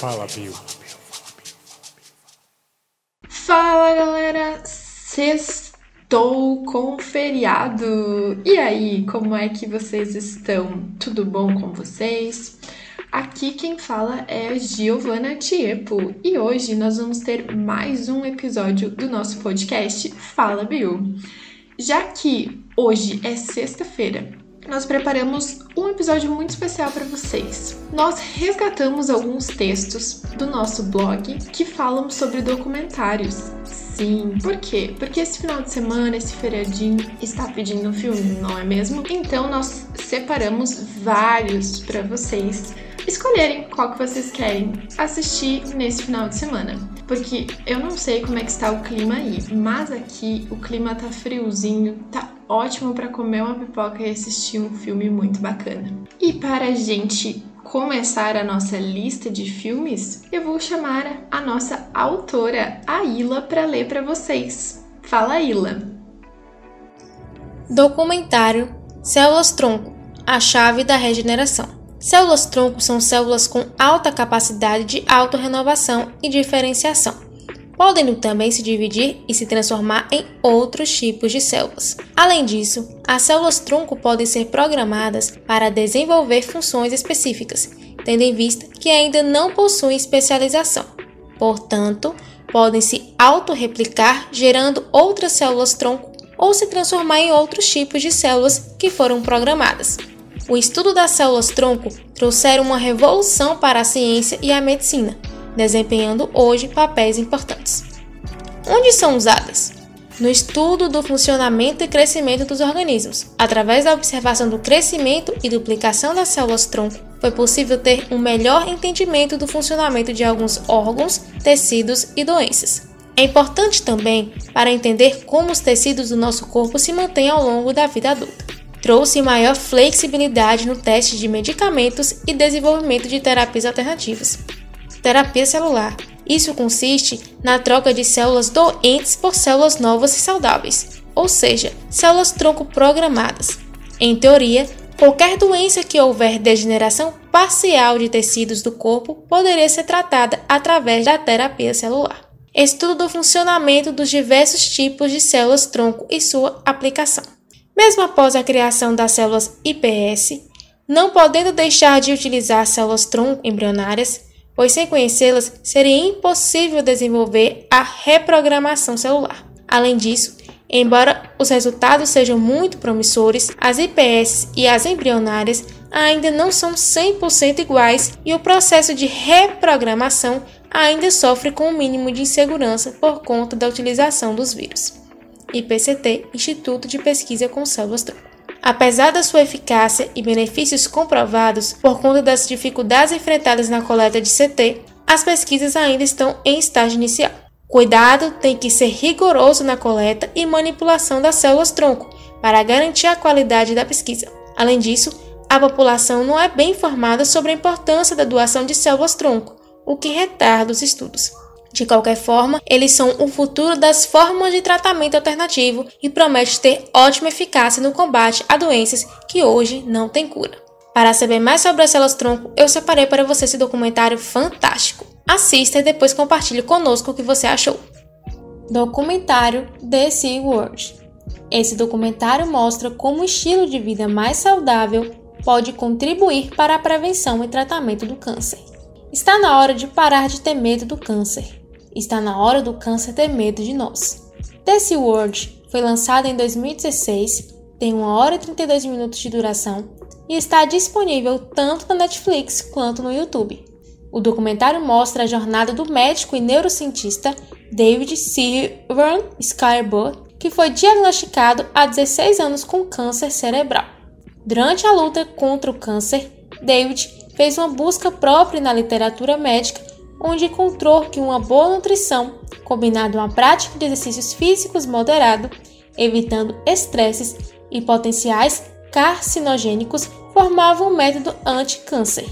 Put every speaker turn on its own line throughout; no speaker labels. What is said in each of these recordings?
Fala, Bill.
Fala galera, sextou com feriado! E aí, como é que vocês estão? Tudo bom com vocês? Aqui quem fala é Giovana Tiepo e hoje nós vamos ter mais um episódio do nosso podcast Fala Bill. Já que hoje é sexta-feira nós preparamos um episódio muito especial para vocês. Nós resgatamos alguns textos do nosso blog que falam sobre documentários. Sim, por quê? Porque esse final de semana, esse feriadinho, está pedindo um filme, não é mesmo? Então nós separamos vários para vocês escolherem qual que vocês querem assistir nesse final de semana. Porque eu não sei como é que está o clima aí, mas aqui o clima tá friozinho, tá ótimo para comer uma pipoca e assistir um filme muito bacana. E para a gente começar a nossa lista de filmes, eu vou chamar a nossa autora, a Ila, para ler para vocês. Fala, Ila.
Documentário Células Tronco A Chave da Regeneração. Células tronco são células com alta capacidade de autorrenovação e diferenciação podendo também se dividir e se transformar em outros tipos de células. Além disso, as células tronco podem ser programadas para desenvolver funções específicas, tendo em vista que ainda não possuem especialização. Portanto, podem se autorreplicar gerando outras células tronco ou se transformar em outros tipos de células que foram programadas. O estudo das células tronco trouxeram uma revolução para a ciência e a medicina, desempenhando hoje papéis importantes. Onde são usadas? No estudo do funcionamento e crescimento dos organismos. Através da observação do crescimento e duplicação das células-tronco, foi possível ter um melhor entendimento do funcionamento de alguns órgãos, tecidos e doenças. É importante também para entender como os tecidos do nosso corpo se mantêm ao longo da vida adulta. Trouxe maior flexibilidade no teste de medicamentos e desenvolvimento de terapias alternativas terapia celular. Isso consiste na troca de células doentes por células novas e saudáveis, ou seja, células tronco programadas. Em teoria, qualquer doença que houver degeneração parcial de tecidos do corpo poderia ser tratada através da terapia celular. Estudo do funcionamento dos diversos tipos de células tronco e sua aplicação. Mesmo após a criação das células IPS, não podendo deixar de utilizar células tronco embrionárias, pois sem conhecê-las seria impossível desenvolver a reprogramação celular. Além disso, embora os resultados sejam muito promissores, as IPS e as embrionárias ainda não são 100% iguais e o processo de reprogramação ainda sofre com o um mínimo de insegurança por conta da utilização dos vírus. IPCT Instituto de Pesquisa com Células. Apesar da sua eficácia e benefícios comprovados por conta das dificuldades enfrentadas na coleta de CT, as pesquisas ainda estão em estágio inicial. Cuidado tem que ser rigoroso na coleta e manipulação das células tronco para garantir a qualidade da pesquisa. Além disso, a população não é bem informada sobre a importância da doação de células tronco, o que retarda os estudos. De qualquer forma, eles são o futuro das formas de tratamento alternativo e promete ter ótima eficácia no combate a doenças que hoje não têm cura. Para saber mais sobre as células tronco, eu separei para você esse documentário fantástico. Assista e depois compartilhe conosco o que você achou. Documentário The Sea World. Esse documentário mostra como o estilo de vida mais saudável pode contribuir para a prevenção e tratamento do câncer. Está na hora de parar de ter medo do câncer Está na hora do câncer ter medo de nós. This World foi lançado em 2016, tem 1 hora e 32 minutos de duração e está disponível tanto na Netflix quanto no YouTube. O documentário mostra a jornada do médico e neurocientista David Sylvan Skybird, que foi diagnosticado há 16 anos com câncer cerebral. Durante a luta contra o câncer, David fez uma busca própria na literatura médica onde encontrou que uma boa nutrição, combinada a uma prática de exercícios físicos moderado, evitando estresses e potenciais carcinogênicos, formava um método anti-câncer.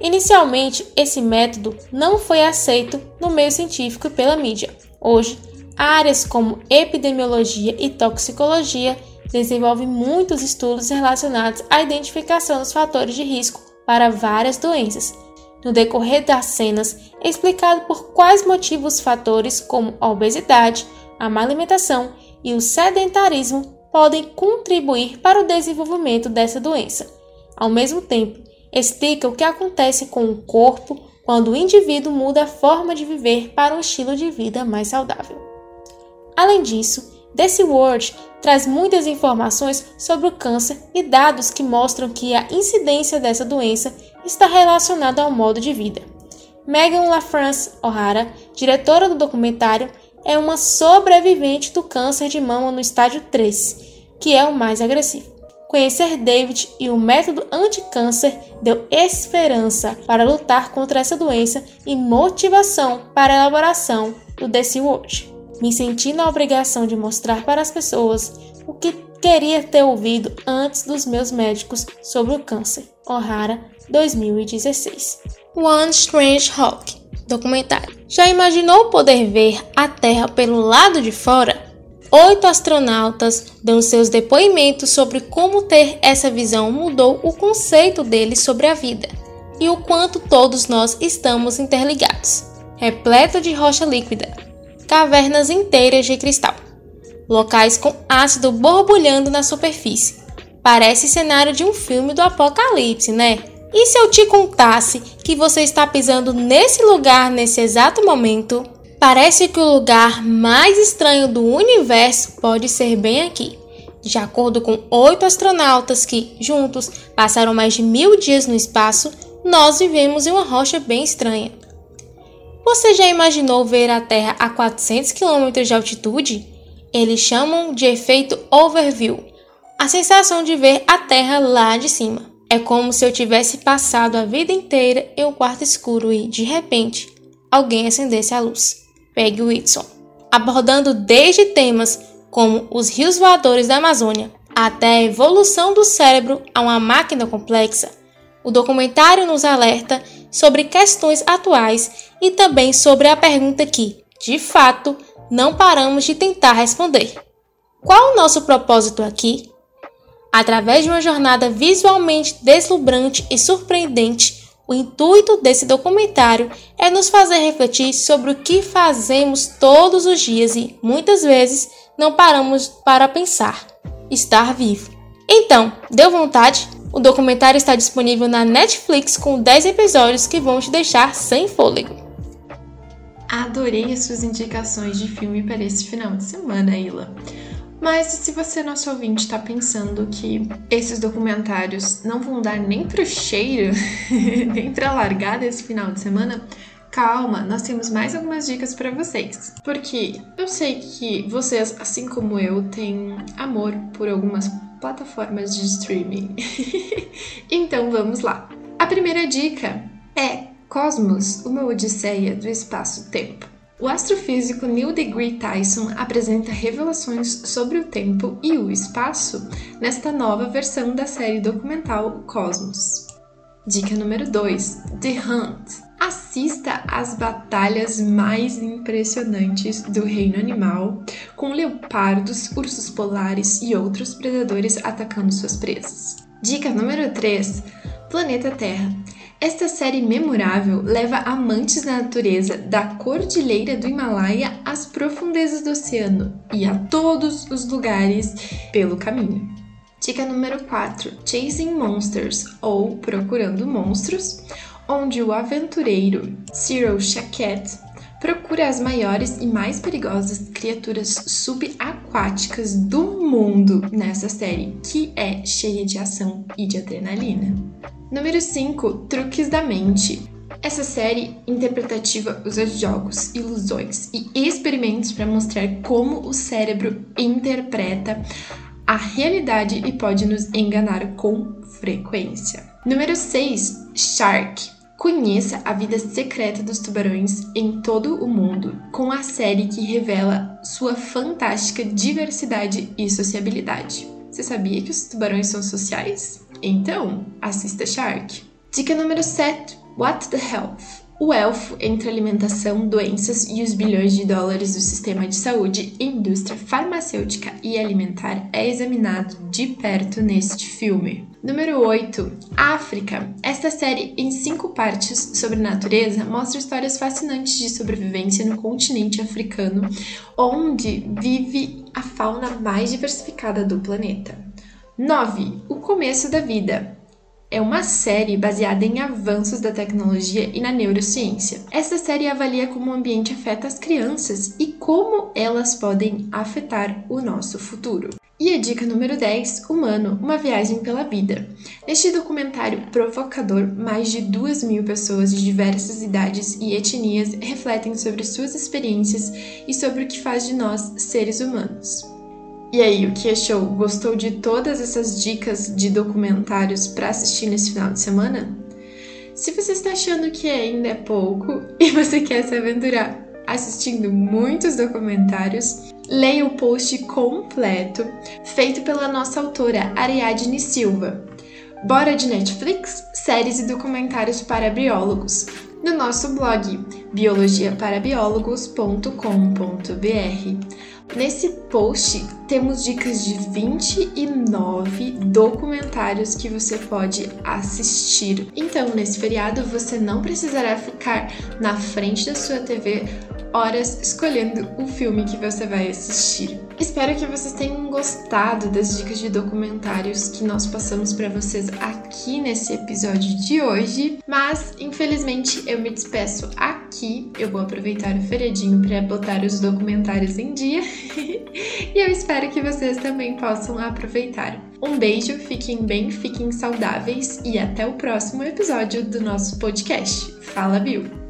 Inicialmente, esse método não foi aceito no meio científico e pela mídia. Hoje, áreas como epidemiologia e toxicologia desenvolvem muitos estudos relacionados à identificação dos fatores de risco para várias doenças. No decorrer das cenas, é explicado por quais motivos fatores como a obesidade, a má alimentação e o sedentarismo podem contribuir para o desenvolvimento dessa doença. Ao mesmo tempo, explica o que acontece com o corpo quando o indivíduo muda a forma de viver para um estilo de vida mais saudável. Além disso, Desse World traz muitas informações sobre o câncer e dados que mostram que a incidência dessa doença está relacionada ao modo de vida. Megan LaFrance O'Hara, diretora do documentário, é uma sobrevivente do câncer de mama no estágio 3, que é o mais agressivo. Conhecer David e o método anti-câncer deu esperança para lutar contra essa doença e motivação para a elaboração do Desse World me senti na obrigação de mostrar para as pessoas o que queria ter ouvido antes dos meus médicos sobre o câncer. O'Hara, 2016. One Strange Hawk documentário. Já imaginou poder ver a Terra pelo lado de fora? Oito astronautas dão seus depoimentos sobre como ter essa visão mudou o conceito deles sobre a vida e o quanto todos nós estamos interligados. Repleto de rocha líquida, cavernas inteiras de cristal, locais com ácido borbulhando na superfície. Parece cenário de um filme do apocalipse, né? E se eu te contasse que você está pisando nesse lugar nesse exato momento? Parece que o lugar mais estranho do universo pode ser bem aqui. De acordo com oito astronautas que, juntos, passaram mais de mil dias no espaço, nós vivemos em uma rocha bem estranha. Você já imaginou ver a Terra a 400 km de altitude? Eles chamam de efeito overview, a sensação de ver a Terra lá de cima. É como se eu tivesse passado a vida inteira em um quarto escuro e, de repente, alguém acendesse a luz. Peg Whitson. Abordando desde temas como os rios voadores da Amazônia até a evolução do cérebro a uma máquina complexa, o documentário nos alerta sobre questões atuais e também sobre a pergunta que, de fato, não paramos de tentar responder: qual o nosso propósito aqui? Através de uma jornada visualmente deslumbrante e surpreendente, o intuito desse documentário é nos fazer refletir sobre o que fazemos todos os dias e, muitas vezes, não paramos para pensar: estar vivo. Então, deu vontade? O documentário está disponível na Netflix com 10 episódios que vão te deixar sem fôlego.
Adorei as suas indicações de filme para esse final de semana, Ila. Mas se você, nosso ouvinte, está pensando que esses documentários não vão dar nem pro cheiro, nem pra largar desse final de semana, calma, nós temos mais algumas dicas para vocês. Porque eu sei que vocês, assim como eu, têm amor por algumas plataformas de streaming. então vamos lá. A primeira dica é Cosmos, uma odisseia do espaço-tempo. O astrofísico Neil deGrasse Tyson apresenta revelações sobre o tempo e o espaço nesta nova versão da série documental Cosmos. Dica número 2: The Hunt. Assista às batalhas mais impressionantes do reino animal, com leopardos, ursos polares e outros predadores atacando suas presas. Dica número 3: Planeta Terra. Esta série memorável leva amantes da natureza da Cordilheira do Himalaia às profundezas do oceano e a todos os lugares pelo caminho. Dica número 4: Chasing Monsters ou Procurando Monstros onde o aventureiro Cyril Chaquet procura as maiores e mais perigosas criaturas subaquáticas do mundo nessa série, que é cheia de ação e de adrenalina. Número 5 Truques da Mente. Essa série interpretativa usa jogos, ilusões e experimentos para mostrar como o cérebro interpreta a realidade e pode nos enganar com frequência. Número 6 Shark. Conheça a vida secreta dos tubarões em todo o mundo com a série que revela sua fantástica diversidade e sociabilidade. Você sabia que os tubarões são sociais? Então, assista Shark. Dica número 7: What the Health? O elfo entre alimentação, doenças e os bilhões de dólares do sistema de saúde, indústria farmacêutica e alimentar é examinado de perto neste filme. Número 8. África. Esta série, em cinco partes sobre natureza, mostra histórias fascinantes de sobrevivência no continente africano, onde vive a fauna mais diversificada do planeta. 9. O começo da vida é uma série baseada em avanços da tecnologia e na neurociência. Essa série avalia como o ambiente afeta as crianças e como elas podem afetar o nosso futuro. E a dica número 10, Humano, uma viagem pela vida. Neste documentário provocador, mais de duas mil pessoas de diversas idades e etnias refletem sobre suas experiências e sobre o que faz de nós seres humanos. E aí, o que achou? Gostou de todas essas dicas de documentários para assistir nesse final de semana? Se você está achando que ainda é pouco e você quer se aventurar assistindo muitos documentários, leia o post completo feito pela nossa autora Ariadne Silva. Bora de Netflix, séries e documentários para biólogos, no nosso blog biologiaparabiólogos.com.br. Nesse post temos dicas de 29 documentários que você pode assistir. Então, nesse feriado, você não precisará ficar na frente da sua TV horas escolhendo o filme que você vai assistir. Espero que vocês tenham gostado das dicas de documentários que nós passamos para vocês aqui nesse episódio de hoje, mas infelizmente eu me despeço aqui. Eu vou aproveitar o feriadinho para botar os documentários em dia e eu espero que vocês também possam aproveitar. Um beijo, fiquem bem, fiquem saudáveis e até o próximo episódio do nosso podcast.
Fala, Bill.